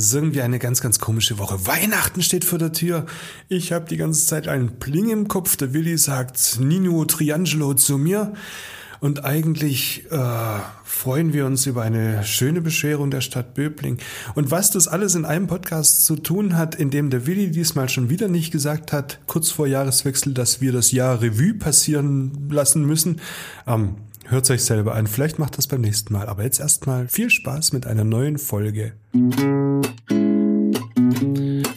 Ist irgendwie eine ganz, ganz komische Woche. Weihnachten steht vor der Tür. Ich habe die ganze Zeit einen Pling im Kopf. Der Willi sagt Nino Triangelo zu mir. Und eigentlich äh, freuen wir uns über eine schöne Bescherung der Stadt Böbling. Und was das alles in einem Podcast zu tun hat, in dem der Willi diesmal schon wieder nicht gesagt hat, kurz vor Jahreswechsel, dass wir das Jahr Revue passieren lassen müssen, ähm, hört euch selber an. Vielleicht macht das beim nächsten Mal. Aber jetzt erstmal viel Spaß mit einer neuen Folge.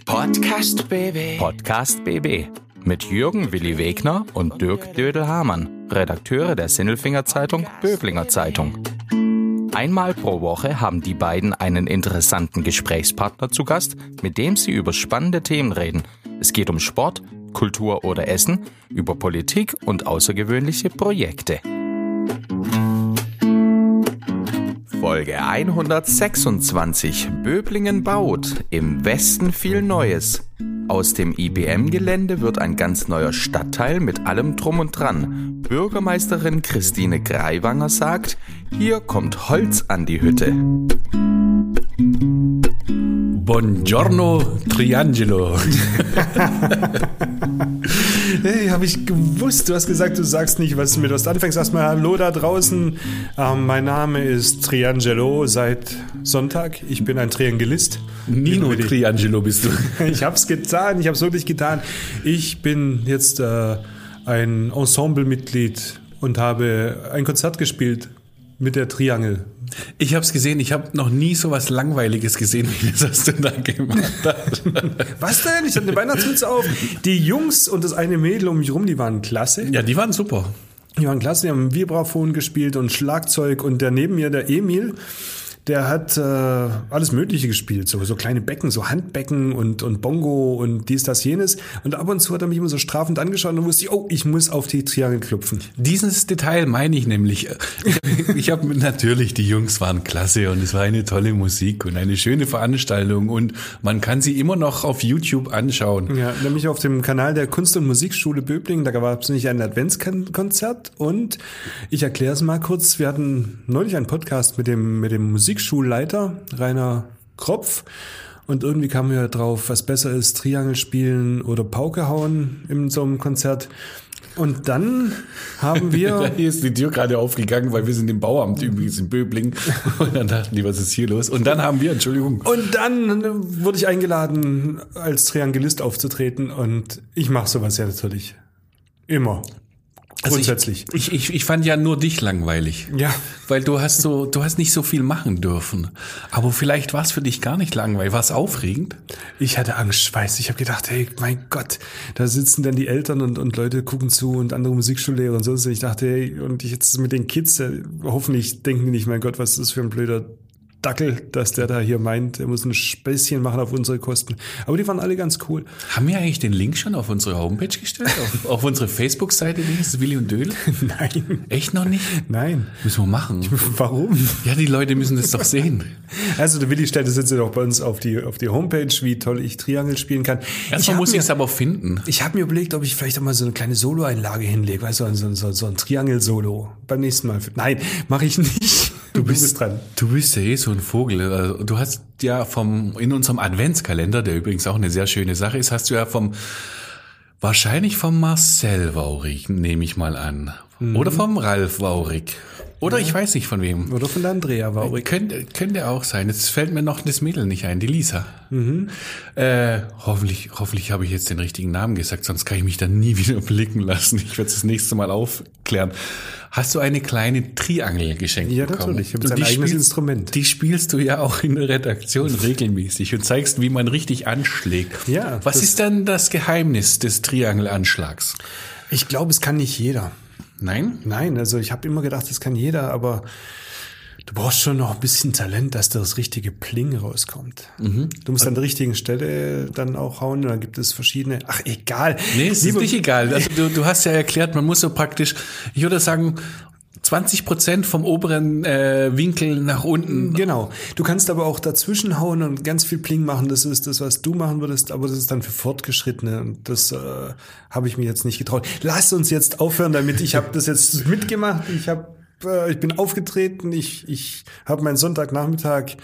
Podcast BB. Podcast BB mit Jürgen Willi Wegner und Dirk Dödel-Hamann, Redakteure der Sinnelfinger Zeitung Böblinger Zeitung. Einmal pro Woche haben die beiden einen interessanten Gesprächspartner zu Gast, mit dem sie über spannende Themen reden. Es geht um Sport, Kultur oder Essen, über Politik und außergewöhnliche Projekte. Folge 126. Böblingen baut. Im Westen viel Neues. Aus dem IBM-Gelände wird ein ganz neuer Stadtteil mit allem Drum und Dran. Bürgermeisterin Christine Greiwanger sagt, hier kommt Holz an die Hütte. Buongiorno Triangelo. Hey, habe ich gewusst. Du hast gesagt, du sagst nicht, was du mit was anfängst. Erstmal Hallo da draußen. Ähm, mein Name ist Triangelo seit Sonntag. Ich bin ein Triangelist. Nino Triangelo bist du. Ich habe es getan. Ich habe es wirklich getan. Ich bin jetzt äh, ein Ensemblemitglied und habe ein Konzert gespielt mit der Triangel. Ich habe es gesehen, ich habe noch nie so was Langweiliges gesehen, wie das, was du da gemacht hast. Was denn? Ich hatte eine Weihnachtsmütze auf. Die Jungs und das eine Mädel um mich rum, die waren klasse. Ja, die waren super. Die waren klasse, die haben Vibraphon gespielt und Schlagzeug und der neben mir, der Emil, der hat äh, alles Mögliche gespielt, so, so kleine Becken, so Handbecken und, und Bongo und dies, das, jenes. Und ab und zu hat er mich immer so strafend angeschaut und wusste ich, oh, ich muss auf die Triangel klopfen. Dieses Detail meine ich nämlich. Ich habe natürlich, die Jungs waren klasse und es war eine tolle Musik und eine schöne Veranstaltung und man kann sie immer noch auf YouTube anschauen. Ja, nämlich auf dem Kanal der Kunst- und Musikschule Böblingen, da gab es nicht ein Adventskonzert und ich erkläre es mal kurz, wir hatten neulich einen Podcast mit dem, mit dem Musikschulleiter Rainer Kropf und irgendwie kamen wir drauf, was besser ist, Triangel spielen oder Pauke hauen in so einem Konzert. Und dann haben wir. Hier ist die Tür gerade aufgegangen, weil wir sind im Bauamt übrigens in Böbling. Und dann dachten die, was ist hier los? Und dann haben wir, Entschuldigung. Und dann wurde ich eingeladen, als Triangelist aufzutreten. Und ich mache sowas ja natürlich. Immer. Also Grundsätzlich. Ich, ich, ich fand ja nur dich langweilig. Ja. Weil du hast so, du hast nicht so viel machen dürfen. Aber vielleicht war es für dich gar nicht langweilig. War es aufregend? Ich hatte Angst, weiß. Ich habe gedacht, hey, mein Gott, da sitzen dann die Eltern und, und Leute gucken zu und andere Musikschullehrer und so. Ich dachte, hey, und ich jetzt mit den Kids, äh, hoffentlich denken die nicht, mein Gott, was ist das für ein blöder Dackel, dass der da hier meint, er muss ein Späßchen machen auf unsere Kosten. Aber die waren alle ganz cool. Haben wir eigentlich den Link schon auf unsere Homepage gestellt? auf, auf unsere Facebook-Seite, ist Willi und Dödel? Nein. Echt noch nicht? Nein. Müssen wir machen. Warum? Ja, die Leute müssen das doch sehen. Also der Willi stellt es jetzt auch bei uns auf die, auf die Homepage, wie toll ich Triangel spielen kann. Erstmal muss ich es aber finden. Ich habe mir überlegt, ob ich vielleicht auch mal so eine kleine Solo-Einlage hinlege, weißt du, so, so, so ein Triangel-Solo. Beim nächsten Mal. Nein, mache ich nicht. Du bist dran. Du bist ja eh so ein Vogel. Also, Du hast ja vom, in unserem Adventskalender, der übrigens auch eine sehr schöne Sache ist, hast du ja vom, wahrscheinlich vom Marcel Waurig, nehme ich mal an. Oder vom Ralf Waurig. Oder ich weiß nicht von wem. Oder von der Andrea Waurig. Könnte, könnte auch sein. Jetzt fällt mir noch das Mädel nicht ein, die Lisa. Äh, hoffentlich hoffentlich habe ich jetzt den richtigen Namen gesagt, sonst kann ich mich dann nie wieder blicken lassen. Ich werde es das nächste Mal aufklären. Hast du eine kleine Triangel geschenkt Ja, bekommen? natürlich. Ich habe die eigenes spielst- Instrument. Die spielst du ja auch in der Redaktion regelmäßig und zeigst, wie man richtig anschlägt. Ja, Was ist denn das Geheimnis des Triangelanschlags? Ich glaube, es kann nicht jeder. Nein? Nein, also ich habe immer gedacht, das kann jeder, aber du brauchst schon noch ein bisschen Talent, dass da das richtige Pling rauskommt. Mhm. Du musst an der richtigen Stelle dann auch hauen dann gibt es verschiedene. Ach, egal. Nee, es ist Liebe- nicht egal. Also du, du hast ja erklärt, man muss so praktisch, ich würde sagen, 20 Prozent vom oberen äh, Winkel nach unten. Genau. Du kannst aber auch dazwischen hauen und ganz viel Pling machen. Das ist das, was du machen würdest, aber das ist dann für Fortgeschrittene. Und das äh, habe ich mir jetzt nicht getraut. Lass uns jetzt aufhören damit. Ich habe das jetzt mitgemacht. Ich habe, äh, ich bin aufgetreten. Ich, ich habe meinen Sonntagnachmittag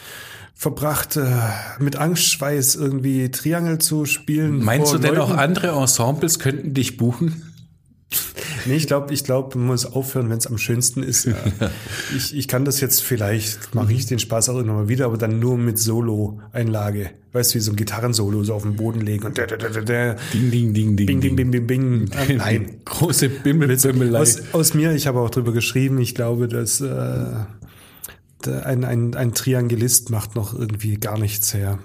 verbracht, äh, mit Angstschweiß irgendwie Triangel zu spielen. Meinst du denn auch Leuten. andere Ensembles könnten dich buchen? Nee, ich glaube, ich glaube, man muss aufhören, wenn es am schönsten ist. Ja. ich, ich kann das jetzt vielleicht, mache ich den Spaß auch immer mal wieder, aber dann nur mit Solo-Einlage. Weißt du, wie so ein Gitarrensolo so auf den Boden legen und der, der, der, der, Ding, ding, ding, ding. bing, bing, bing, bing, bing. Ah, Nein. Große Bimmelbimmelei. Aus, aus mir, ich habe auch drüber geschrieben, ich glaube, dass äh, ein, ein, ein Triangelist macht noch irgendwie gar nichts her.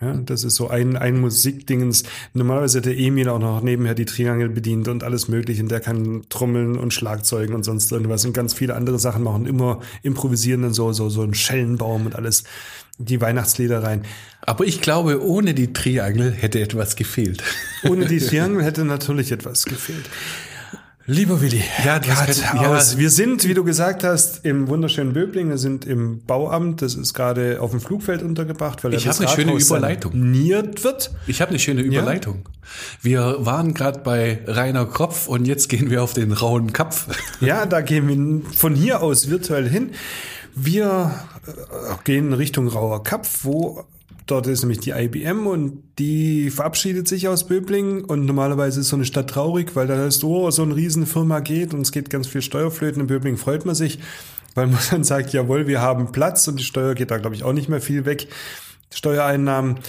Ja, das ist so ein, ein Musikdingens. Normalerweise hat der Emil auch noch nebenher die Triangel bedient und alles mögliche. Und der kann Trommeln und Schlagzeugen und sonst irgendwas und ganz viele andere Sachen machen. Immer improvisieren dann so, so, so ein Schellenbaum und alles. Die Weihnachtslieder rein. Aber ich glaube, ohne die Triangel hätte etwas gefehlt. Ohne die Triangel hätte natürlich etwas gefehlt. Lieber Willi, Ja, das ja. wir sind, wie du gesagt hast, im wunderschönen Böbling. Wir sind im Bauamt. Das ist gerade auf dem Flugfeld untergebracht, weil Ich ja das eine schöne Überleitung. saniert wird. Ich habe eine schöne Überleitung. Wir waren gerade bei Rainer Kropf und jetzt gehen wir auf den rauen Kapf. Ja, da gehen wir von hier aus virtuell hin. Wir äh, gehen Richtung Rauer Kapf, wo dort ist nämlich die IBM und die verabschiedet sich aus Böbling und normalerweise ist so eine Stadt traurig, weil da heißt, oh, so eine Riesenfirma geht und es geht ganz viel Steuerflöten. In Böbling freut man sich, weil man dann sagt, jawohl, wir haben Platz und die Steuer geht da, glaube ich, auch nicht mehr viel weg. Steuereinnahmen.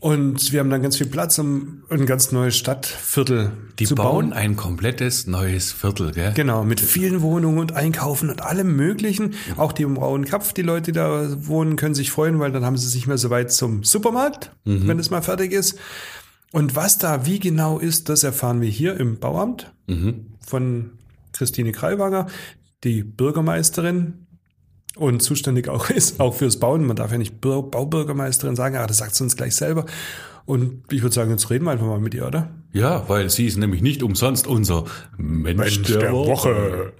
Und wir haben dann ganz viel Platz, um ein ganz neues Stadtviertel Die zu bauen bauen. ein komplettes neues Viertel, gell? Genau, mit vielen Wohnungen und Einkaufen und allem Möglichen. Auch die im Rauen Kapf, die Leute, die da wohnen, können sich freuen, weil dann haben sie sich mehr so weit zum Supermarkt, wenn es mal fertig ist. Und was da wie genau ist, das erfahren wir hier im Bauamt von Christine Kreilwanger, die Bürgermeisterin und zuständig auch ist, auch fürs Bauen. Man darf ja nicht Bau- Baubürgermeisterin sagen, aber das sagt sie uns gleich selber. Und ich würde sagen, jetzt reden wir einfach mal mit ihr, oder? Ja, weil sie ist nämlich nicht umsonst unser Mensch, der, Woche.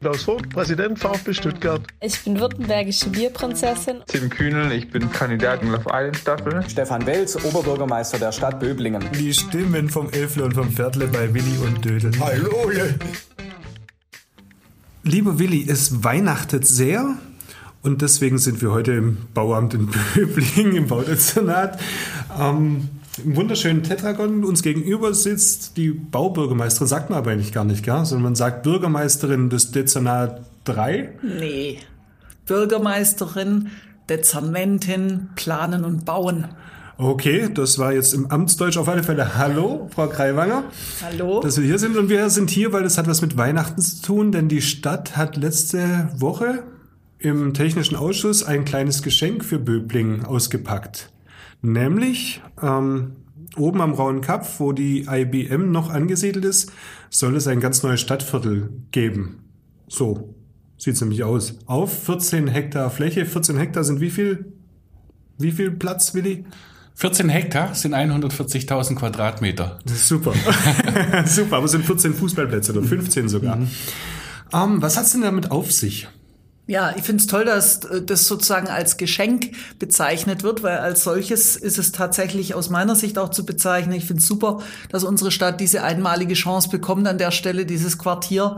Klaus Vogt, Präsident VfB Stuttgart. Ich bin württembergische Bierprinzessin. Tim Kühnel, ich bin Kandidat in Love Island Staffel. Stefan Welz, Oberbürgermeister der Stadt Böblingen. Die Stimmen vom Elfle und vom Pferdle bei Willi und Dödel. Hallo! Lieber Willi, es weihnachtet sehr und deswegen sind wir heute im Bauamt in Böblingen, im Baudezernat. Ähm, Im wunderschönen Tetragon uns gegenüber sitzt die Baubürgermeisterin, sagt man aber eigentlich gar nicht, gell? sondern man sagt Bürgermeisterin des Dezernat 3. Nee. Bürgermeisterin, Dezernentin, Planen und Bauen. Okay, das war jetzt im Amtsdeutsch auf alle Fälle. Hallo, Frau Kreiwanger. Hallo? dass wir hier sind. Und wir sind hier, weil das hat was mit Weihnachten zu tun, denn die Stadt hat letzte Woche im Technischen Ausschuss ein kleines Geschenk für Böblingen ausgepackt. Nämlich ähm, oben am Rauen Kap, wo die IBM noch angesiedelt ist, soll es ein ganz neues Stadtviertel geben. So sieht's nämlich aus. Auf 14 Hektar Fläche. 14 Hektar sind wie viel? Wie viel Platz, Willi? 14 Hektar sind 140.000 Quadratmeter. Das ist super. super, aber es sind 14 Fußballplätze oder 15 sogar. Ähm, was hat's denn damit auf sich? Ja, ich finde es toll, dass äh, das sozusagen als Geschenk bezeichnet wird, weil als solches ist es tatsächlich aus meiner Sicht auch zu bezeichnen. Ich finde es super, dass unsere Stadt diese einmalige Chance bekommt an der Stelle, dieses Quartier.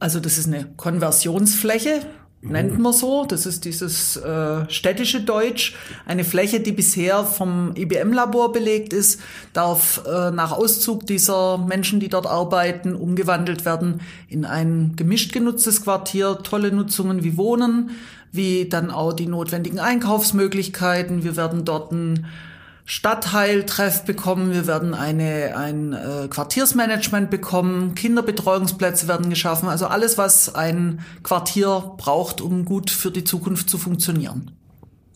Also das ist eine Konversionsfläche, nennt man so. Das ist dieses äh, städtische Deutsch. Eine Fläche, die bisher vom IBM-Labor belegt ist, darf äh, nach Auszug dieser Menschen, die dort arbeiten, umgewandelt werden in ein gemischt genutztes Quartier. Tolle Nutzungen wie Wohnen, wie dann auch die notwendigen Einkaufsmöglichkeiten. Wir werden dort ein Stadtteiltreff bekommen, wir werden eine, ein äh, Quartiersmanagement bekommen, Kinderbetreuungsplätze werden geschaffen, also alles, was ein Quartier braucht, um gut für die Zukunft zu funktionieren.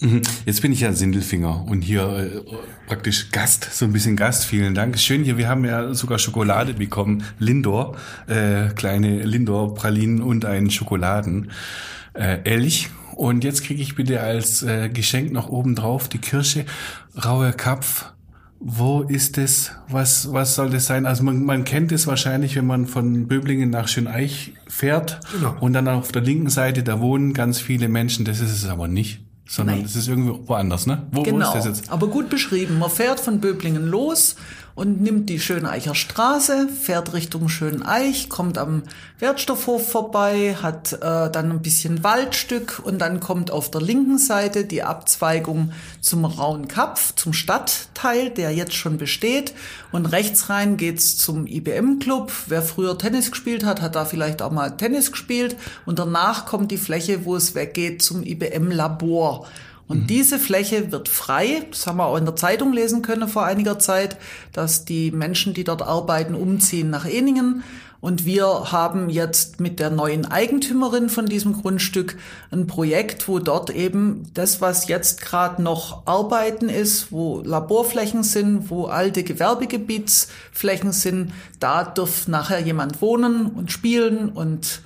Mhm. Jetzt bin ich ja Sindelfinger und hier äh, praktisch Gast, so ein bisschen Gast. Vielen Dank. Schön hier, wir haben ja sogar Schokolade bekommen, Lindor, äh, kleine Lindor-Pralinen und einen Schokoladen äh, Elch. Und jetzt kriege ich bitte als äh, Geschenk noch oben drauf die Kirsche, raue Kapf. Wo ist es? Was, was soll das sein? Also man, man kennt es wahrscheinlich, wenn man von Böblingen nach Schöneich fährt Genau. und dann auf der linken Seite, da wohnen ganz viele Menschen. Das ist es aber nicht, sondern das ist irgendwo woanders, ne? Wo, wo genau, ist das jetzt? aber gut beschrieben. Man fährt von Böblingen los und nimmt die Schöneicher Straße, fährt Richtung Schöneich, kommt am Wertstoffhof vorbei, hat äh, dann ein bisschen Waldstück und dann kommt auf der linken Seite die Abzweigung zum Rauen Kapf, zum Stadtteil, der jetzt schon besteht. Und rechts rein geht's zum IBM-Club. Wer früher Tennis gespielt hat, hat da vielleicht auch mal Tennis gespielt. Und danach kommt die Fläche, wo es weggeht zum IBM-Labor. Und mhm. diese Fläche wird frei. Das haben wir auch in der Zeitung lesen können vor einiger Zeit, dass die Menschen, die dort arbeiten, umziehen nach Eningen. Und wir haben jetzt mit der neuen Eigentümerin von diesem Grundstück ein Projekt, wo dort eben das, was jetzt gerade noch Arbeiten ist, wo Laborflächen sind, wo alte Gewerbegebietsflächen sind, da darf nachher jemand wohnen und spielen und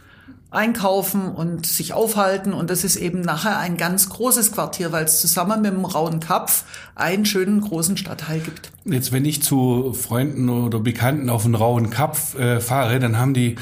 einkaufen und sich aufhalten. Und das ist eben nachher ein ganz großes Quartier, weil es zusammen mit dem Rauen Kapf einen schönen großen Stadtteil gibt. Jetzt, wenn ich zu Freunden oder Bekannten auf den Rauen Kapf äh, fahre, dann haben die,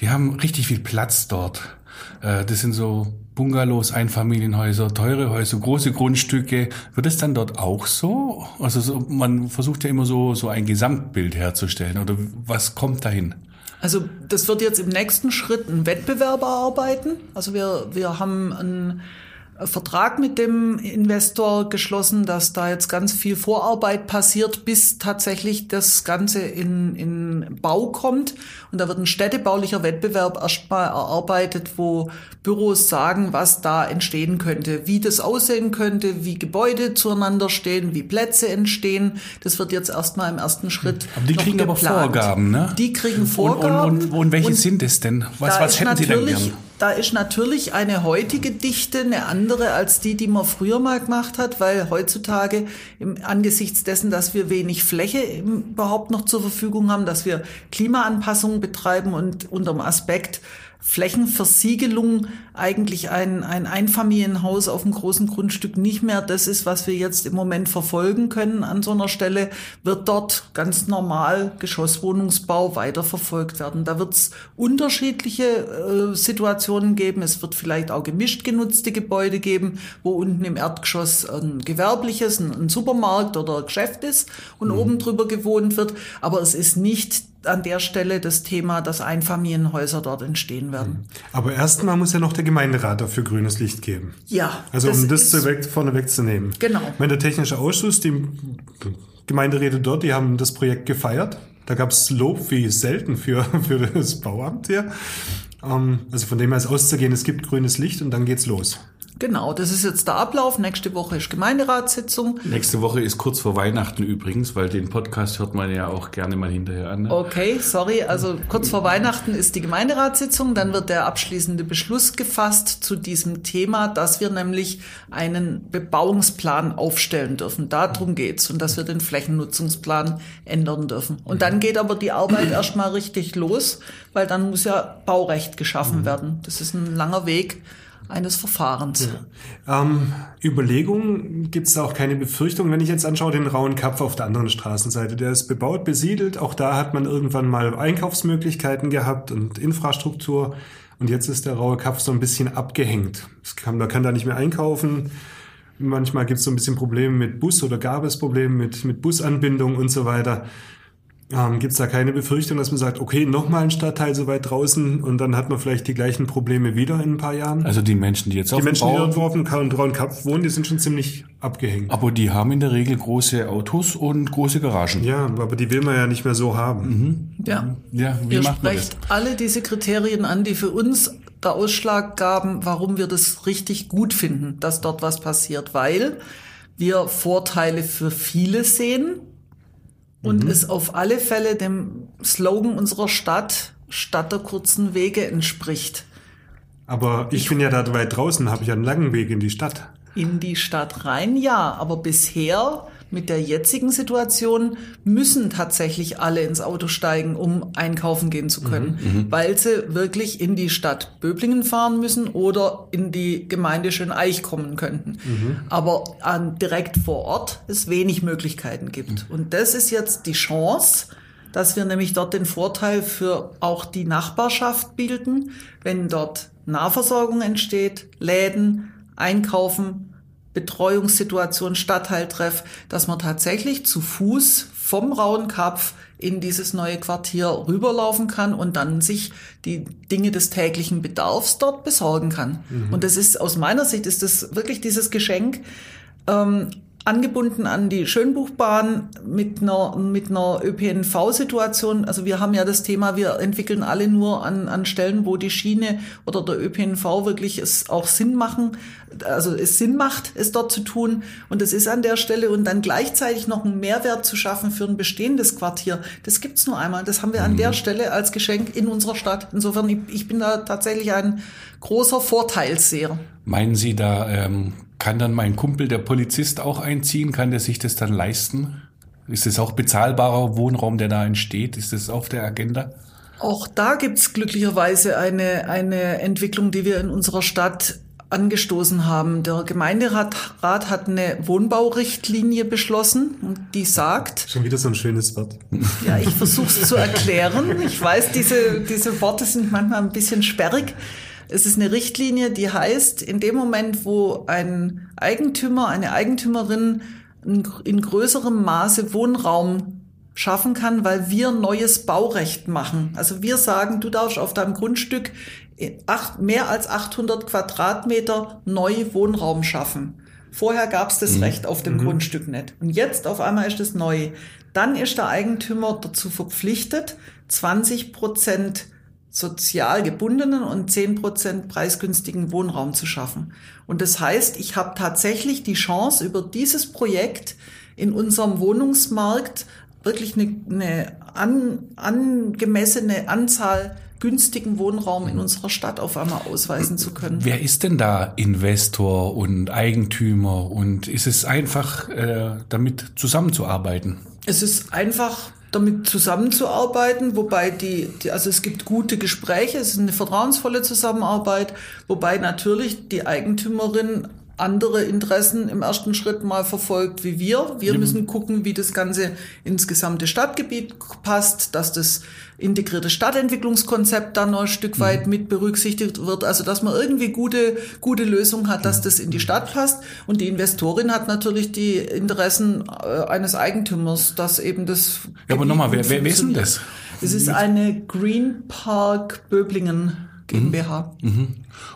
die haben richtig viel Platz dort. Äh, das sind so Bungalows, Einfamilienhäuser, teure Häuser, große Grundstücke. Wird es dann dort auch so? Also so, man versucht ja immer so, so ein Gesamtbild herzustellen. Oder was kommt dahin? Also das wird jetzt im nächsten Schritt ein Wettbewerb erarbeiten. Also wir, wir haben einen Vertrag mit dem Investor geschlossen, dass da jetzt ganz viel Vorarbeit passiert, bis tatsächlich das Ganze in, in Bau kommt. Und da wird ein städtebaulicher Wettbewerb erstmal erarbeitet, wo Büros sagen, was da entstehen könnte, wie das aussehen könnte, wie Gebäude zueinander stehen, wie Plätze entstehen. Das wird jetzt erstmal im ersten Schritt. Aber die kriegen geplant. aber Vorgaben, ne? Die kriegen Vorgaben. Und, und, und, und welche sind es denn? Was, was hätten Sie denn gern? Da ist natürlich eine heutige Dichte eine andere als die, die man früher mal gemacht hat, weil heutzutage im, angesichts dessen, dass wir wenig Fläche überhaupt noch zur Verfügung haben, dass wir Klimaanpassungen betreiben und unter dem Aspekt Flächenversiegelung eigentlich ein, ein Einfamilienhaus auf einem großen Grundstück nicht mehr das ist, was wir jetzt im Moment verfolgen können an so einer Stelle, wird dort ganz normal Geschosswohnungsbau weiterverfolgt werden. Da wird es unterschiedliche äh, Situationen geben. Es wird vielleicht auch gemischt genutzte Gebäude geben, wo unten im Erdgeschoss ein gewerbliches, ein, ein Supermarkt oder ein Geschäft ist und mhm. oben drüber gewohnt wird. Aber es ist nicht an der Stelle das Thema, dass Einfamilienhäuser dort entstehen werden. Aber erstmal muss ja noch der Gemeinderat dafür grünes Licht geben. Ja. Also um das, das weg, vorne wegzunehmen. Genau. Ich meine, der technische Ausschuss, die Gemeinderäte dort, die haben das Projekt gefeiert. Da gab es Lob wie selten für, für das Bauamt hier. Ähm, also von dem her ist auszugehen, es gibt grünes Licht und dann geht's los. Genau, das ist jetzt der Ablauf. Nächste Woche ist Gemeinderatssitzung. Nächste Woche ist kurz vor Weihnachten übrigens, weil den Podcast hört man ja auch gerne mal hinterher an. Ne? Okay, sorry. Also kurz vor Weihnachten ist die Gemeinderatssitzung. Dann wird der abschließende Beschluss gefasst zu diesem Thema, dass wir nämlich einen Bebauungsplan aufstellen dürfen. Darum geht's und dass wir den Flächennutzungsplan ändern dürfen. Und dann geht aber die Arbeit erstmal richtig los, weil dann muss ja Baurecht geschaffen werden. Das ist ein langer Weg eines Verfahrens. Ja. Ähm, Überlegungen gibt es auch keine Befürchtung, wenn ich jetzt anschaue den rauen Kapf auf der anderen Straßenseite. Der ist bebaut, besiedelt. Auch da hat man irgendwann mal Einkaufsmöglichkeiten gehabt und Infrastruktur. Und jetzt ist der raue Kapf so ein bisschen abgehängt. Kann, man kann da nicht mehr einkaufen. Manchmal gibt es so ein bisschen Probleme mit Bus oder gab es Probleme mit, mit Busanbindung und so weiter. Ähm, Gibt es da keine Befürchtung, dass man sagt, okay, nochmal ein Stadtteil so weit draußen und dann hat man vielleicht die gleichen Probleme wieder in ein paar Jahren? Also die Menschen, die jetzt die auf Menschen, dem Bau... Die Menschen, die dort auf dem Cup wohnen, die sind schon ziemlich abgehängt. Aber die haben in der Regel große Autos und große Garagen. Ja, aber die will man ja nicht mehr so haben. Mhm. Ja. ja, wie Ihr macht man das? alle diese Kriterien an, die für uns der Ausschlag gaben, warum wir das richtig gut finden, dass dort was passiert, weil wir Vorteile für viele sehen, und mhm. es auf alle Fälle dem Slogan unserer Stadt, Stadt der kurzen Wege entspricht. Aber ich, ich bin ja da weit draußen, habe ich einen langen Weg in die Stadt. In die Stadt rein, ja, aber bisher mit der jetzigen Situation müssen tatsächlich alle ins Auto steigen, um einkaufen gehen zu können, mhm, mhm. weil sie wirklich in die Stadt Böblingen fahren müssen oder in die Gemeinde Schöneich kommen könnten. Mhm. Aber an, direkt vor Ort es wenig Möglichkeiten gibt. Mhm. Und das ist jetzt die Chance, dass wir nämlich dort den Vorteil für auch die Nachbarschaft bilden, wenn dort Nahversorgung entsteht, Läden, Einkaufen, Betreuungssituation, Stadtteiltreff, dass man tatsächlich zu Fuß vom Rauenkapf in dieses neue Quartier rüberlaufen kann und dann sich die Dinge des täglichen Bedarfs dort besorgen kann. Mhm. Und das ist aus meiner Sicht ist das wirklich dieses Geschenk, ähm, angebunden an die Schönbuchbahn mit einer, mit einer ÖPNV-Situation. Also wir haben ja das Thema, wir entwickeln alle nur an, an Stellen, wo die Schiene oder der ÖPNV wirklich es auch Sinn machen, also es Sinn macht, es dort zu tun. Und das ist an der Stelle und dann gleichzeitig noch einen Mehrwert zu schaffen für ein bestehendes Quartier. Das gibt's nur einmal. Das haben wir an mhm. der Stelle als Geschenk in unserer Stadt. Insofern, ich, ich bin da tatsächlich ein großer Vorteilsseher. Meinen Sie, da ähm, kann dann mein Kumpel, der Polizist, auch einziehen? Kann der sich das dann leisten? Ist es auch bezahlbarer Wohnraum, der da entsteht? Ist das auf der Agenda? Auch da gibt's glücklicherweise eine, eine Entwicklung, die wir in unserer Stadt angestoßen haben. Der Gemeinderat Rat hat eine Wohnbaurichtlinie beschlossen und die sagt. Schon wieder so ein schönes Wort. Ja, ich versuche es zu erklären. Ich weiß, diese, diese Worte sind manchmal ein bisschen sperrig. Es ist eine Richtlinie, die heißt, in dem Moment, wo ein Eigentümer, eine Eigentümerin in größerem Maße Wohnraum schaffen kann, weil wir neues Baurecht machen. Also wir sagen, du darfst auf deinem Grundstück acht, mehr als 800 Quadratmeter neu Wohnraum schaffen. Vorher gab es das mhm. Recht auf dem mhm. Grundstück nicht. Und jetzt auf einmal ist es neu. Dann ist der Eigentümer dazu verpflichtet, 20 Prozent sozial gebundenen und zehn Prozent preisgünstigen Wohnraum zu schaffen. Und das heißt, ich habe tatsächlich die Chance, über dieses Projekt in unserem Wohnungsmarkt wirklich eine, eine an, angemessene Anzahl günstigen Wohnraum in unserer Stadt auf einmal ausweisen zu können. Wer ist denn da Investor und Eigentümer und ist es einfach, äh, damit zusammenzuarbeiten? Es ist einfach damit zusammenzuarbeiten, wobei die, die, also es gibt gute Gespräche, es ist eine vertrauensvolle Zusammenarbeit, wobei natürlich die Eigentümerin andere Interessen im ersten Schritt mal verfolgt wie wir. Wir müssen gucken, wie das Ganze ins gesamte Stadtgebiet passt, dass das integrierte Stadtentwicklungskonzept dann noch ein Stück weit mhm. mit berücksichtigt wird. Also, dass man irgendwie gute, gute Lösung hat, dass das in die Stadt passt. Und die Investorin hat natürlich die Interessen äh, eines Eigentümers, dass eben das. Ja, aber nochmal, wer, wer, wer ist denn das? Es ist eine Green Park Böblingen GmbH. Mhm. mhm.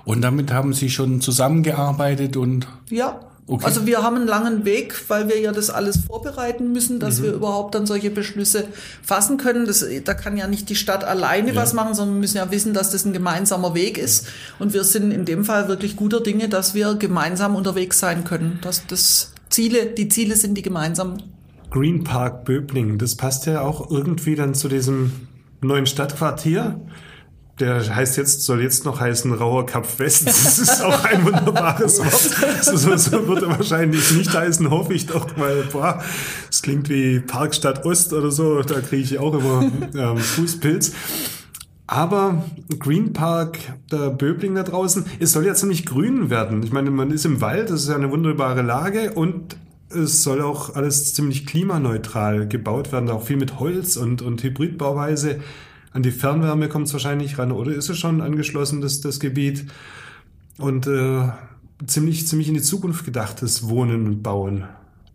Und damit haben Sie schon zusammengearbeitet und? Ja. Okay. Also wir haben einen langen Weg, weil wir ja das alles vorbereiten müssen, dass mhm. wir überhaupt dann solche Beschlüsse fassen können. Das, da kann ja nicht die Stadt alleine ja. was machen, sondern wir müssen ja wissen, dass das ein gemeinsamer Weg ist. Und wir sind in dem Fall wirklich guter Dinge, dass wir gemeinsam unterwegs sein können. Dass das Ziele, die Ziele sind die gemeinsamen. Green Park Böbling, das passt ja auch irgendwie dann zu diesem neuen Stadtquartier der heißt jetzt, soll jetzt noch heißen Rauer Kap West. Das ist auch ein wunderbares Wort. So, so, so wird er wahrscheinlich nicht heißen, hoffe ich doch, weil, boah, es klingt wie Parkstadt Ost oder so, da kriege ich auch immer ähm, Fußpilz. Aber Green Park, der Böbling da draußen, es soll ja ziemlich grün werden. Ich meine, man ist im Wald, das ist ja eine wunderbare Lage und es soll auch alles ziemlich klimaneutral gebaut werden, auch viel mit Holz und, und Hybridbauweise. An die Fernwärme kommt es wahrscheinlich ran oder ist es schon angeschlossen, das, das Gebiet? Und äh, ziemlich, ziemlich in die Zukunft gedachtes Wohnen und Bauen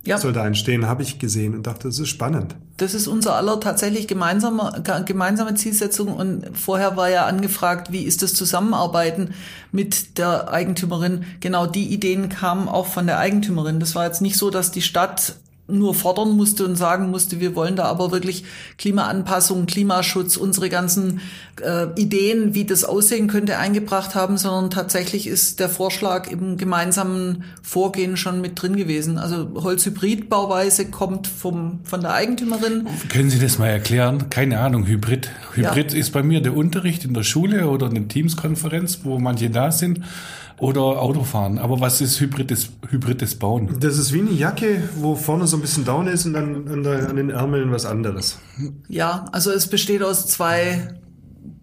ja. soll da entstehen, habe ich gesehen und dachte, das ist spannend. Das ist unser aller tatsächlich gemeinsame, gemeinsame Zielsetzung und vorher war ja angefragt, wie ist das Zusammenarbeiten mit der Eigentümerin. Genau die Ideen kamen auch von der Eigentümerin. Das war jetzt nicht so, dass die Stadt nur fordern musste und sagen musste, wir wollen da aber wirklich Klimaanpassung, Klimaschutz, unsere ganzen äh, Ideen, wie das aussehen könnte, eingebracht haben, sondern tatsächlich ist der Vorschlag im gemeinsamen Vorgehen schon mit drin gewesen. Also Holzhybridbauweise kommt vom, von der Eigentümerin. Können Sie das mal erklären? Keine Ahnung, Hybrid. Hybrid ja. ist bei mir der Unterricht in der Schule oder eine Teamskonferenz, wo manche da sind oder Autofahren. Aber was ist hybrides, hybrides Bauen? Das ist wie eine Jacke, wo vorne so ein bisschen down ist und dann an, der, an den Ärmeln was anderes. Ja, also es besteht aus zwei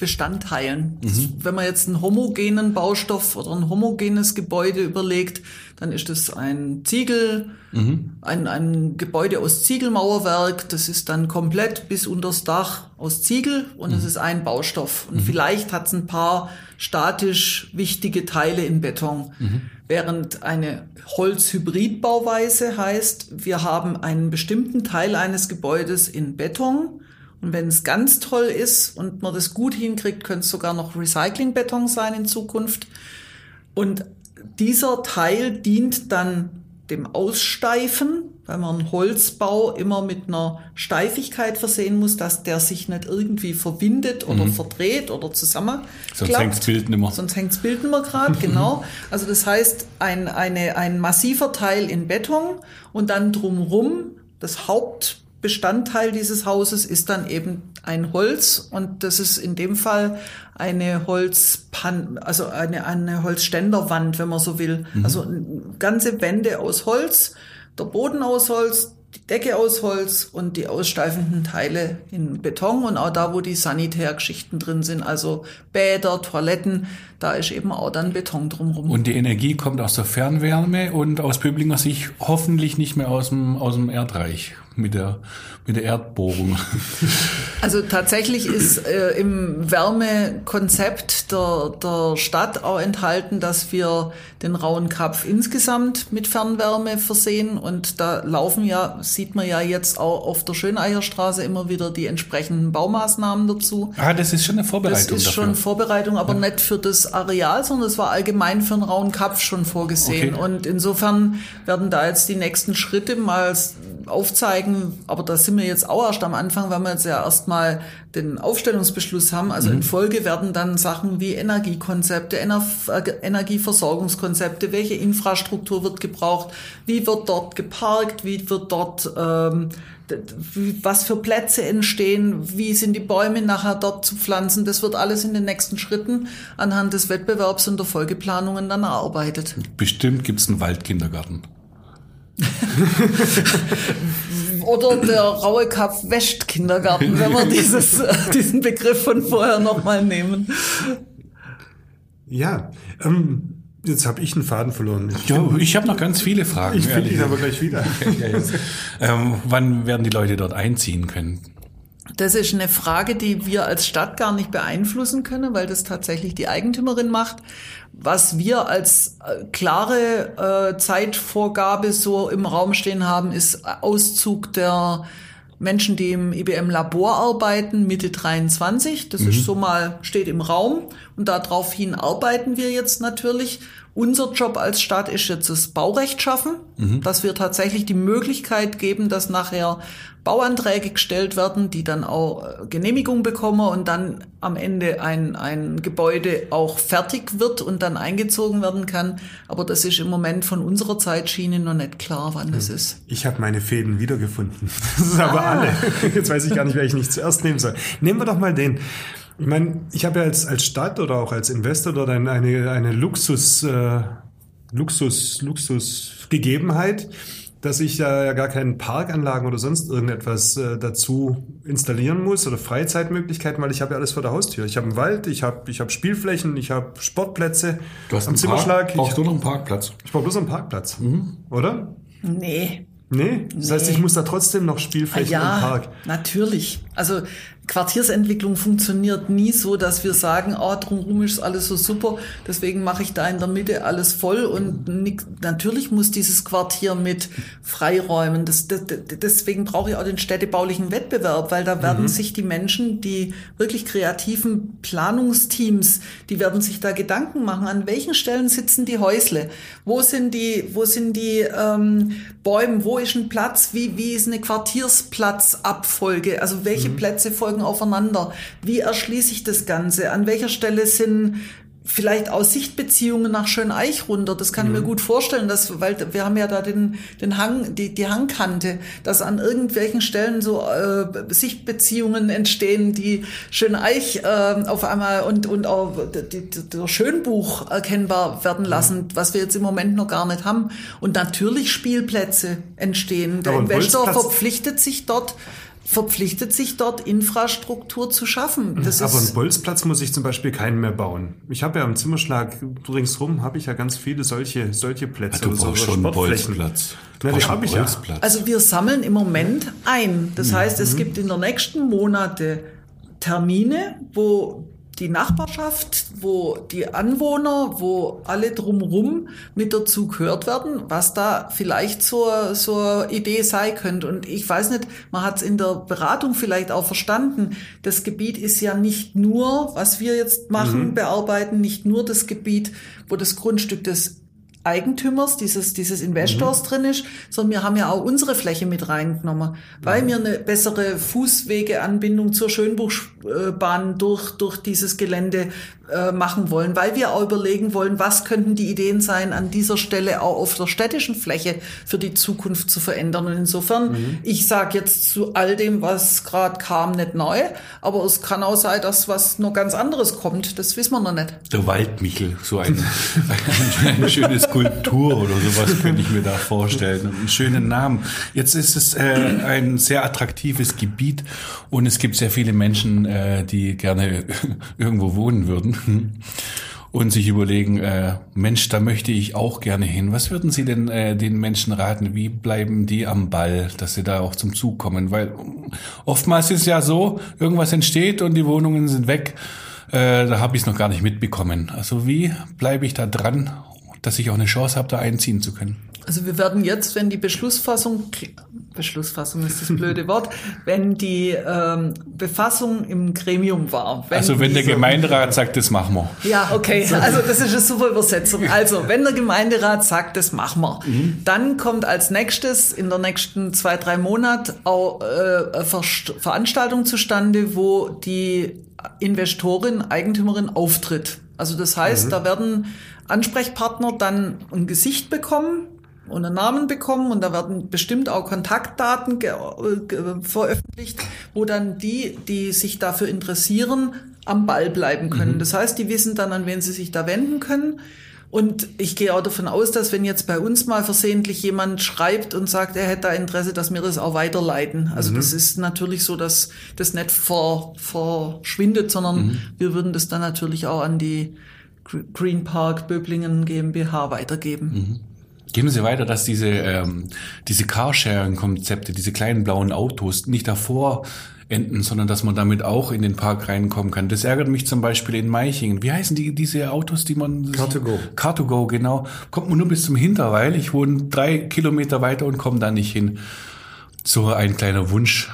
Bestandteilen. Mhm. Wenn man jetzt einen homogenen Baustoff oder ein homogenes Gebäude überlegt, dann ist es ein Ziegel, mhm. ein, ein Gebäude aus Ziegelmauerwerk, das ist dann komplett bis unters Dach aus Ziegel und es mhm. ist ein Baustoff. Und mhm. vielleicht hat es ein paar statisch wichtige Teile in Beton. Mhm. Während eine Holzhybridbauweise heißt, wir haben einen bestimmten Teil eines Gebäudes in Beton und wenn es ganz toll ist und man das gut hinkriegt, könnte es sogar noch Recyclingbeton sein in Zukunft. Und dieser Teil dient dann dem Aussteifen, weil man einen Holzbau immer mit einer Steifigkeit versehen muss, dass der sich nicht irgendwie verwindet oder Mhm. verdreht oder zusammenklappt. Sonst hängt das Bild nicht mehr. Sonst hängt das Bild nicht mehr gerade, genau. Also das heißt, ein, eine, ein massiver Teil in Beton und dann drumrum das Hauptbestandteil dieses Hauses ist dann eben ein Holz und das ist in dem Fall eine Holzpan, also eine, eine Holzständerwand, wenn man so will. Mhm. Also ganze Wände aus Holz, der Boden aus Holz, die Decke aus Holz und die aussteifenden Teile in Beton und auch da, wo die Sanitärgeschichten drin sind, also Bäder, Toiletten, da ist eben auch dann Beton drumherum. Und die Energie kommt aus der Fernwärme und aus Böblinger Sicht hoffentlich nicht mehr aus dem, aus dem Erdreich mit der, mit der Erdbohrung. Also tatsächlich ist äh, im Wärmekonzept der, der Stadt auch enthalten, dass wir den Rauen Kapf insgesamt mit Fernwärme versehen und da laufen ja, sieht man ja jetzt auch auf der Schöneicherstraße immer wieder die entsprechenden Baumaßnahmen dazu. Ah, das ist schon eine Das Vorbereitung ist dafür. schon Vorbereitung, aber nicht für das Areal, sondern es war allgemein für den Rauen Kapf schon vorgesehen. Okay. Und insofern werden da jetzt die nächsten Schritte mal aufzeigen, aber da sind wir jetzt auch erst am Anfang, weil wir jetzt ja erstmal den Aufstellungsbeschluss haben. Also Mhm. in Folge werden dann Sachen wie Energiekonzepte, Ener äh, Energieversorgungskonzepte, welche Infrastruktur wird gebraucht, wie wird dort geparkt, wie wird dort ähm, was für Plätze entstehen, wie sind die Bäume nachher dort zu pflanzen. Das wird alles in den nächsten Schritten anhand des Wettbewerbs und der Folgeplanungen dann erarbeitet. Bestimmt gibt's einen Waldkindergarten. Oder der raue Kap wäscht Kindergarten, wenn wir dieses, diesen Begriff von vorher nochmal nehmen. Ja, ähm, jetzt habe ich einen Faden verloren. Ich, Ja, ich habe noch ganz viele Fragen. ich finde ihn aber gleich wieder. Ja, ähm, wann werden die Leute dort einziehen können? Das ist eine Frage, die wir als Stadt gar nicht beeinflussen können, weil das tatsächlich die Eigentümerin macht. Was wir als äh, klare äh, Zeitvorgabe so im Raum stehen haben, ist Auszug der Menschen, die im IBM-Labor arbeiten, Mitte 23. Das ist so mal, steht im Raum. Und daraufhin arbeiten wir jetzt natürlich. Unser Job als Stadt ist jetzt das Baurecht schaffen, dass wir tatsächlich die Möglichkeit geben, dass nachher Bauanträge gestellt werden, die dann auch äh, Genehmigung bekommen und dann am Ende ein, ein Gebäude auch fertig wird und dann eingezogen werden kann. Aber das ist im Moment von unserer Zeitschiene noch nicht klar, wann das ist. Ich habe meine Fäden wiedergefunden. Das ist aber alle. Jetzt weiß ich gar nicht, wer ich nicht zuerst nehmen soll. Nehmen wir doch mal den. Ich meine, ich habe ja als, als Stadt oder auch als Investor dort eine, eine, eine Luxus, äh, Luxus, Luxusgegebenheit, dass ich da ja gar keinen Parkanlagen oder sonst irgendetwas äh, dazu installieren muss oder Freizeitmöglichkeiten, weil ich habe ja alles vor der Haustür. Ich habe einen Wald, ich habe ich hab Spielflächen, ich habe Sportplätze am Zimmerschlag. Ich, Brauchst du noch einen Parkplatz? ich brauche bloß einen Parkplatz, oder? Nee. Nee, das heißt, ich muss da trotzdem noch Spielflächen ja, im Park. natürlich. Also Quartiersentwicklung funktioniert nie so, dass wir sagen, oh, drumherum ist alles so super, deswegen mache ich da in der Mitte alles voll und nix. natürlich muss dieses Quartier mit Freiräumen. Das, das, deswegen brauche ich auch den städtebaulichen Wettbewerb, weil da werden sich die Menschen, die wirklich kreativen Planungsteams, die werden sich da Gedanken machen, an welchen Stellen sitzen die Häusle, wo sind die, wo sind die ähm, Bäume, wo ist ein Platz, wie, wie ist eine Quartiersplatzabfolge, also welche Plätze folgen aufeinander, wie erschließe ich das Ganze, an welcher Stelle sind vielleicht aus Sichtbeziehungen nach Schöneich runter. Das kann ich mir gut vorstellen, dass, weil wir haben ja da den, den Hang, die, die Hangkante, dass an irgendwelchen Stellen so äh, Sichtbeziehungen entstehen, die Schöneich äh, auf einmal und, und auch die, die, der Schönbuch erkennbar werden lassen, was wir jetzt im Moment noch gar nicht haben. Und natürlich Spielplätze entstehen. Der Investor verpflichtet sich dort verpflichtet sich dort Infrastruktur zu schaffen. Das Aber einen Bolzplatz muss ich zum Beispiel keinen mehr bauen. Ich habe ja am Zimmerschlag ringsrum habe ich ja ganz viele solche solche Plätze. Du oder so, brauchst oder schon einen. Bolzplatz. Du Na, die brauchst hab einen ich ja. Also wir sammeln im Moment ein. Das heißt, es gibt in der nächsten Monate Termine, wo die Nachbarschaft, wo die Anwohner, wo alle drumherum mit dazu gehört werden, was da vielleicht zur, zur Idee sein könnte. Und ich weiß nicht, man hat es in der Beratung vielleicht auch verstanden. Das Gebiet ist ja nicht nur, was wir jetzt machen, mhm. bearbeiten, nicht nur das Gebiet, wo das Grundstück des Eigentümers, dieses, dieses Investors mhm. drin ist, sondern wir haben ja auch unsere Fläche mit reingenommen, weil mhm. wir eine bessere Fußwegeanbindung zur Schönbuchbahn durch, durch dieses Gelände äh, machen wollen, weil wir auch überlegen wollen, was könnten die Ideen sein, an dieser Stelle auch auf der städtischen Fläche für die Zukunft zu verändern. Und insofern, mhm. ich sage jetzt zu all dem, was gerade kam, nicht neu, aber es kann auch sein, dass was noch ganz anderes kommt. Das wissen wir noch nicht. Der Waldmichel, so ein, eine schöne Skulptur oder sowas könnte ich mir da vorstellen. Einen schönen Namen. Jetzt ist es äh, ein sehr attraktives Gebiet und es gibt sehr viele Menschen, äh, die gerne irgendwo wohnen würden und sich überlegen, äh, Mensch, da möchte ich auch gerne hin. Was würden Sie denn äh, den Menschen raten? Wie bleiben die am Ball, dass sie da auch zum Zug kommen? Weil oftmals ist ja so, irgendwas entsteht und die Wohnungen sind weg. Äh, da habe ich es noch gar nicht mitbekommen. Also wie bleibe ich da dran, dass ich auch eine Chance habe, da einziehen zu können? Also wir werden jetzt, wenn die Beschlussfassung, Beschlussfassung ist das blöde Wort, wenn die ähm, Befassung im Gremium war. Wenn also wenn der Gemeinderat sagt, das machen wir. Ja, okay, also das ist eine super Übersetzung. Also wenn der Gemeinderat sagt, das machen wir, mhm. dann kommt als nächstes in der nächsten zwei, drei Monate auch äh, eine Veranstaltung zustande, wo die Investorin, Eigentümerin auftritt. Also das heißt, mhm. da werden Ansprechpartner dann ein Gesicht bekommen, und einen Namen bekommen und da werden bestimmt auch Kontaktdaten veröffentlicht, wo dann die, die sich dafür interessieren, am Ball bleiben können. Mhm. Das heißt, die wissen dann, an wen sie sich da wenden können. Und ich gehe auch davon aus, dass wenn jetzt bei uns mal versehentlich jemand schreibt und sagt, er hätte da Interesse, dass wir das auch weiterleiten. Also mhm. das ist natürlich so, dass das nicht vor, verschwindet, sondern mhm. wir würden das dann natürlich auch an die Green Park Böblingen GmbH weitergeben. Geben Sie weiter, dass diese, ähm, diese Carsharing-Konzepte, diese kleinen blauen Autos nicht davor enden, sondern dass man damit auch in den Park reinkommen kann. Das ärgert mich zum Beispiel in Meichingen. Wie heißen die, diese Autos, die man... Car2Go. Car2Go, genau. Kommt man nur bis zum Hinterweil. Ich wohne drei Kilometer weiter und komme da nicht hin. So ein kleiner Wunsch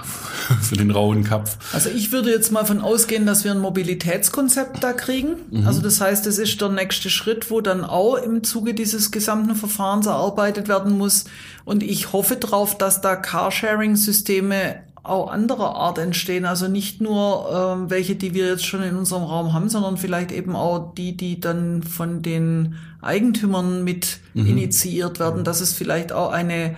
für den rauen Kapf. Also ich würde jetzt mal von ausgehen, dass wir ein Mobilitätskonzept da kriegen. Mhm. Also das heißt, das ist der nächste Schritt, wo dann auch im Zuge dieses gesamten Verfahrens erarbeitet werden muss. Und ich hoffe darauf, dass da Carsharing-Systeme auch anderer Art entstehen. Also nicht nur ähm, welche, die wir jetzt schon in unserem Raum haben, sondern vielleicht eben auch die, die dann von den Eigentümern mit mhm. initiiert werden, dass es vielleicht auch eine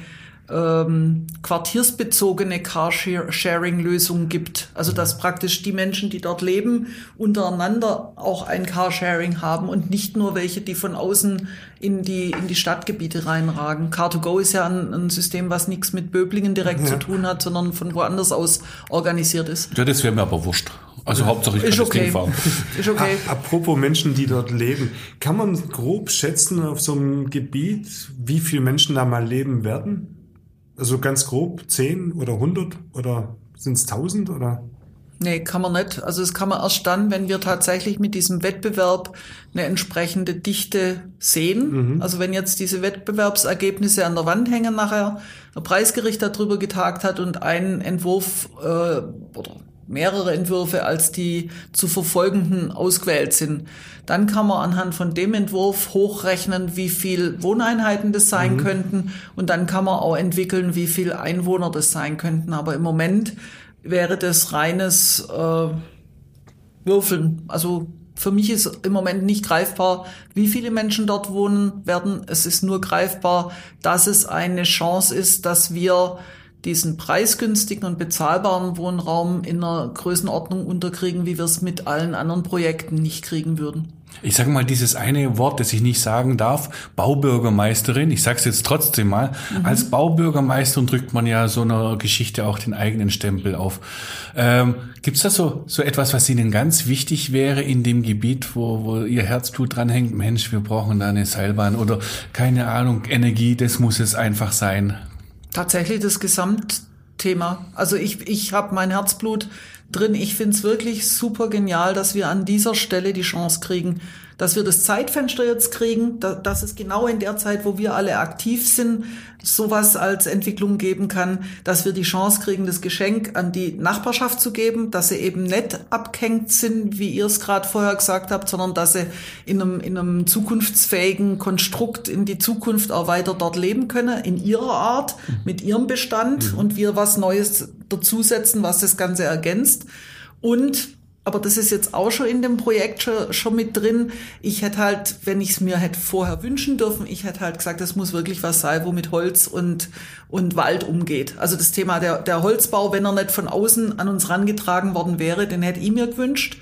ähm, quartiersbezogene Carsharing-Lösung gibt. Also dass praktisch die Menschen, die dort leben, untereinander auch ein Carsharing haben und nicht nur welche, die von außen in die, in die Stadtgebiete reinragen. Car2Go ist ja ein, ein System, was nichts mit Böblingen direkt ja. zu tun hat, sondern von woanders aus organisiert ist. Ja, das wäre mir aber wurscht. Also Hauptsache ich kann ist okay. Ist okay. Apropos Menschen, die dort leben. Kann man grob schätzen auf so einem Gebiet, wie viele Menschen da mal leben werden? Also ganz grob 10 oder 100 oder sind es 1000 oder? Nee, kann man nicht. Also das kann man erst dann, wenn wir tatsächlich mit diesem Wettbewerb eine entsprechende Dichte sehen. Mhm. Also wenn jetzt diese Wettbewerbsergebnisse an der Wand hängen nachher, der Preisgericht darüber getagt hat und ein Entwurf äh, oder mehrere Entwürfe als die zu verfolgenden ausgewählt sind. Dann kann man anhand von dem Entwurf hochrechnen, wie viel Wohneinheiten das sein mhm. könnten und dann kann man auch entwickeln, wie viel Einwohner das sein könnten. Aber im Moment wäre das reines äh, Würfeln. Also für mich ist im Moment nicht greifbar, wie viele Menschen dort wohnen werden. Es ist nur greifbar, dass es eine Chance ist, dass wir diesen preisgünstigen und bezahlbaren Wohnraum in einer Größenordnung unterkriegen, wie wir es mit allen anderen Projekten nicht kriegen würden. Ich sage mal dieses eine Wort, das ich nicht sagen darf, Baubürgermeisterin. Ich sage es jetzt trotzdem mal. Mhm. Als Baubürgermeisterin drückt man ja so einer Geschichte auch den eigenen Stempel auf. Ähm, Gibt es da so, so etwas, was Ihnen ganz wichtig wäre in dem Gebiet, wo, wo Ihr Herzblut dranhängt? Mensch, wir brauchen da eine Seilbahn oder keine Ahnung, Energie, das muss es einfach sein tatsächlich das Gesamt Thema. Also ich, ich habe mein Herzblut drin. Ich finde es wirklich super genial, dass wir an dieser Stelle die Chance kriegen, dass wir das Zeitfenster jetzt kriegen, da, dass es genau in der Zeit, wo wir alle aktiv sind, sowas als Entwicklung geben kann, dass wir die Chance kriegen, das Geschenk an die Nachbarschaft zu geben, dass sie eben nicht abgehängt sind, wie ihr es gerade vorher gesagt habt, sondern dass sie in einem, in einem zukunftsfähigen Konstrukt in die Zukunft auch weiter dort leben können, in ihrer Art, mit ihrem Bestand mhm. und wir was Neues dazusetzen, was das Ganze ergänzt. Und aber das ist jetzt auch schon in dem Projekt schon, schon mit drin. Ich hätte halt, wenn ich es mir hätte vorher wünschen dürfen, ich hätte halt gesagt, das muss wirklich was sein, wo mit Holz und, und Wald umgeht. Also das Thema der, der Holzbau, wenn er nicht von außen an uns rangetragen worden wäre, den hätte ich mir gewünscht.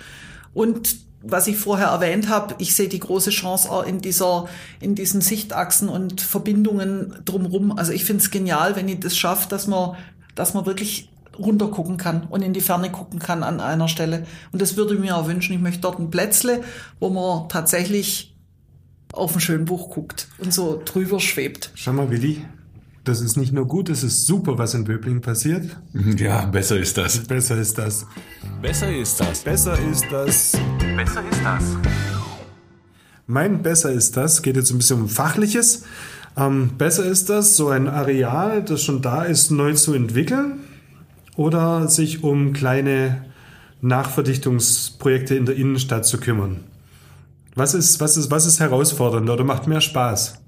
Und was ich vorher erwähnt habe, ich sehe die große Chance auch in dieser, in diesen Sichtachsen und Verbindungen drumherum. Also ich finde es genial, wenn ich das schaffe, dass man, dass man wirklich runter gucken kann und in die Ferne gucken kann an einer Stelle. Und das würde ich mir auch wünschen. Ich möchte dort ein Plätzle, wo man tatsächlich auf ein schönes Buch guckt und so drüber schwebt. Schau mal, Willi, das ist nicht nur gut, es ist super, was in Böblingen passiert. Ja, besser ist das. Besser ist das. Besser ist das. Besser ist das. Besser ist das. Mein Besser ist das geht jetzt ein bisschen um Fachliches. Ähm, besser ist das, so ein Areal, das schon da ist, neu zu entwickeln oder sich um kleine Nachverdichtungsprojekte in der Innenstadt zu kümmern? Was ist, was ist, was ist herausfordernder oder macht mehr Spaß?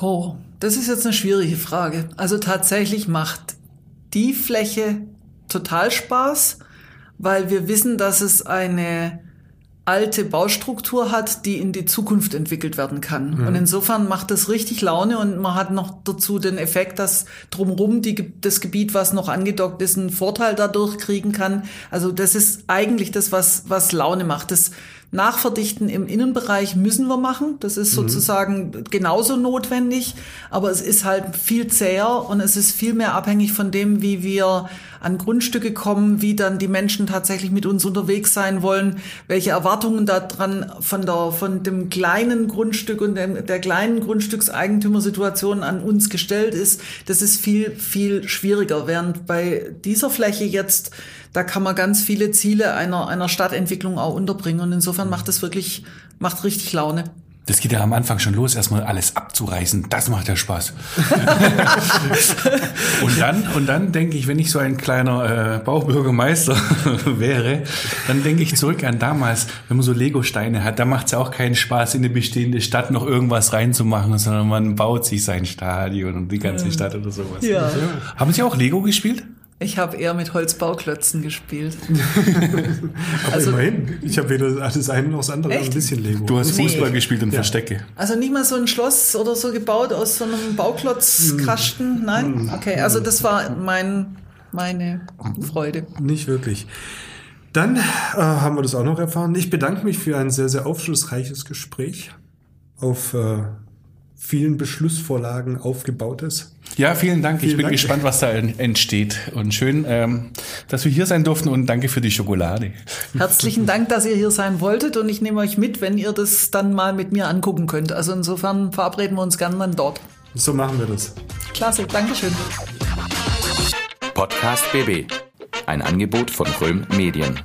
Oh, das ist jetzt eine schwierige Frage. Also tatsächlich macht die Fläche total Spaß, weil wir wissen, dass es eine alte Baustruktur hat, die in die Zukunft entwickelt werden kann. Mhm. Und insofern macht das richtig Laune und man hat noch dazu den Effekt, dass drumherum die, das Gebiet, was noch angedockt ist, einen Vorteil dadurch kriegen kann. Also das ist eigentlich das, was, was Laune macht. Das Nachverdichten im Innenbereich müssen wir machen. Das ist mhm. sozusagen genauso notwendig, aber es ist halt viel zäher und es ist viel mehr abhängig von dem, wie wir an Grundstücke kommen, wie dann die Menschen tatsächlich mit uns unterwegs sein wollen, welche Erwartungen da dran von der, von dem kleinen Grundstück und dem, der kleinen Grundstückseigentümersituation an uns gestellt ist. Das ist viel, viel schwieriger. Während bei dieser Fläche jetzt da kann man ganz viele Ziele einer, einer Stadtentwicklung auch unterbringen. Und insofern macht es wirklich, macht richtig Laune. Das geht ja am Anfang schon los, erstmal alles abzureißen. Das macht ja Spaß. und dann, und dann denke ich, wenn ich so ein kleiner äh, Baubürgermeister wäre, dann denke ich zurück an damals, wenn man so Lego-Steine hat, da macht es ja auch keinen Spaß, in eine bestehende Stadt noch irgendwas reinzumachen, sondern man baut sich sein Stadion und die ganze Stadt oder sowas. Ja. Haben Sie auch Lego gespielt? Ich habe eher mit Holzbauklötzen gespielt. Aber also, immerhin, ich habe weder das eine noch das andere, echt? ein bisschen Lego. Du hast Fußball nee. gespielt und ja. Verstecke. Also nicht mal so ein Schloss oder so gebaut aus so einem Bauklotzkasten, mm. nein? Mm. Okay, also das war mein, meine Freude. Nicht wirklich. Dann äh, haben wir das auch noch erfahren. Ich bedanke mich für ein sehr, sehr aufschlussreiches Gespräch auf äh, vielen Beschlussvorlagen aufgebautes. Ja, vielen Dank. Vielen ich bin Dank. gespannt, was da entsteht. Und schön, ähm, dass wir hier sein durften und danke für die Schokolade. Herzlichen Dank, dass ihr hier sein wolltet und ich nehme euch mit, wenn ihr das dann mal mit mir angucken könnt. Also insofern verabreden wir uns gerne dann dort. So machen wir das. Klasse, Dankeschön. Podcast BB. Ein Angebot von Röhm Medien.